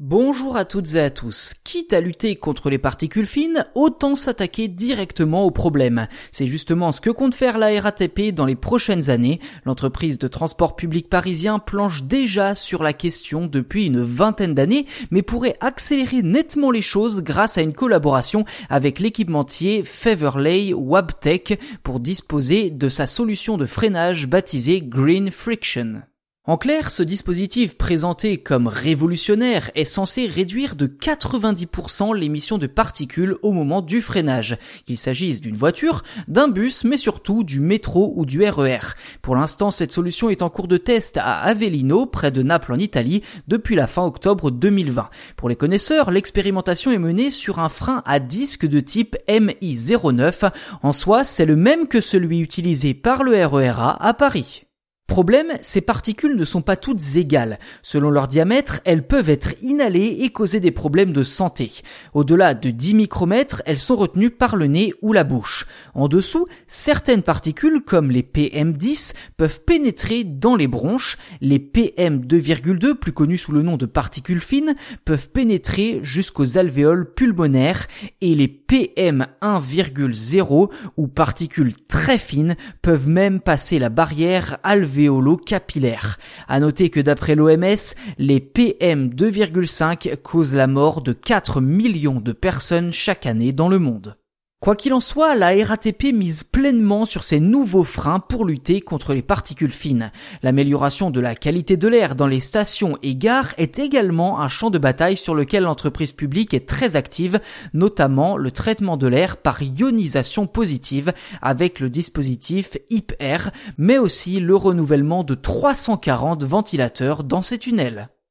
Bonjour à toutes et à tous. Quitte à lutter contre les particules fines, autant s'attaquer directement au problème. C'est justement ce que compte faire la RATP dans les prochaines années. L'entreprise de transport public parisien planche déjà sur la question depuis une vingtaine d'années, mais pourrait accélérer nettement les choses grâce à une collaboration avec l'équipementier Feverley Wabtech pour disposer de sa solution de freinage baptisée Green Friction. En clair, ce dispositif présenté comme révolutionnaire est censé réduire de 90% l'émission de particules au moment du freinage, qu'il s'agisse d'une voiture, d'un bus, mais surtout du métro ou du RER. E Pour l'instant, cette solution est en cours de test à Avellino, près de Naples en Italie, depuis la fin octobre 2020. Pour les connaisseurs, l'expérimentation est menée sur un frein à disque de type MI09. En soi, c'est le même que celui utilisé par le RERA à Paris. Problème, ces particules ne sont pas toutes égales. Selon leur diamètre, elles peuvent être inhalées et causer des problèmes de santé. Au-delà de 10 micromètres, elles sont retenues par le nez ou la bouche. En dessous, certaines particules, comme les PM10, peuvent pénétrer dans les bronches. Les PM2,2, plus connus sous le nom de particules fines, peuvent pénétrer jusqu'aux alvéoles pulmonaires et les PM1,0 ou particules très fines peuvent même passer la barrière alvéolaire capillaire. À noter que d'après l'OMS, les PM2,5 causent la mort de 4 millions de personnes chaque année dans le monde. Quoi qu'il en soit, la RATP mise pleinement sur ces nouveaux freins pour lutter contre les particules fines. L'amélioration de la qualité de l'air dans les stations et gares est également un champ de bataille sur lequel l'entreprise publique est très active, notamment le traitement de l'air par ionisation positive avec le dispositif HIP-Air, mais aussi le renouvellement de 340 ventilateurs dans ces tunnels.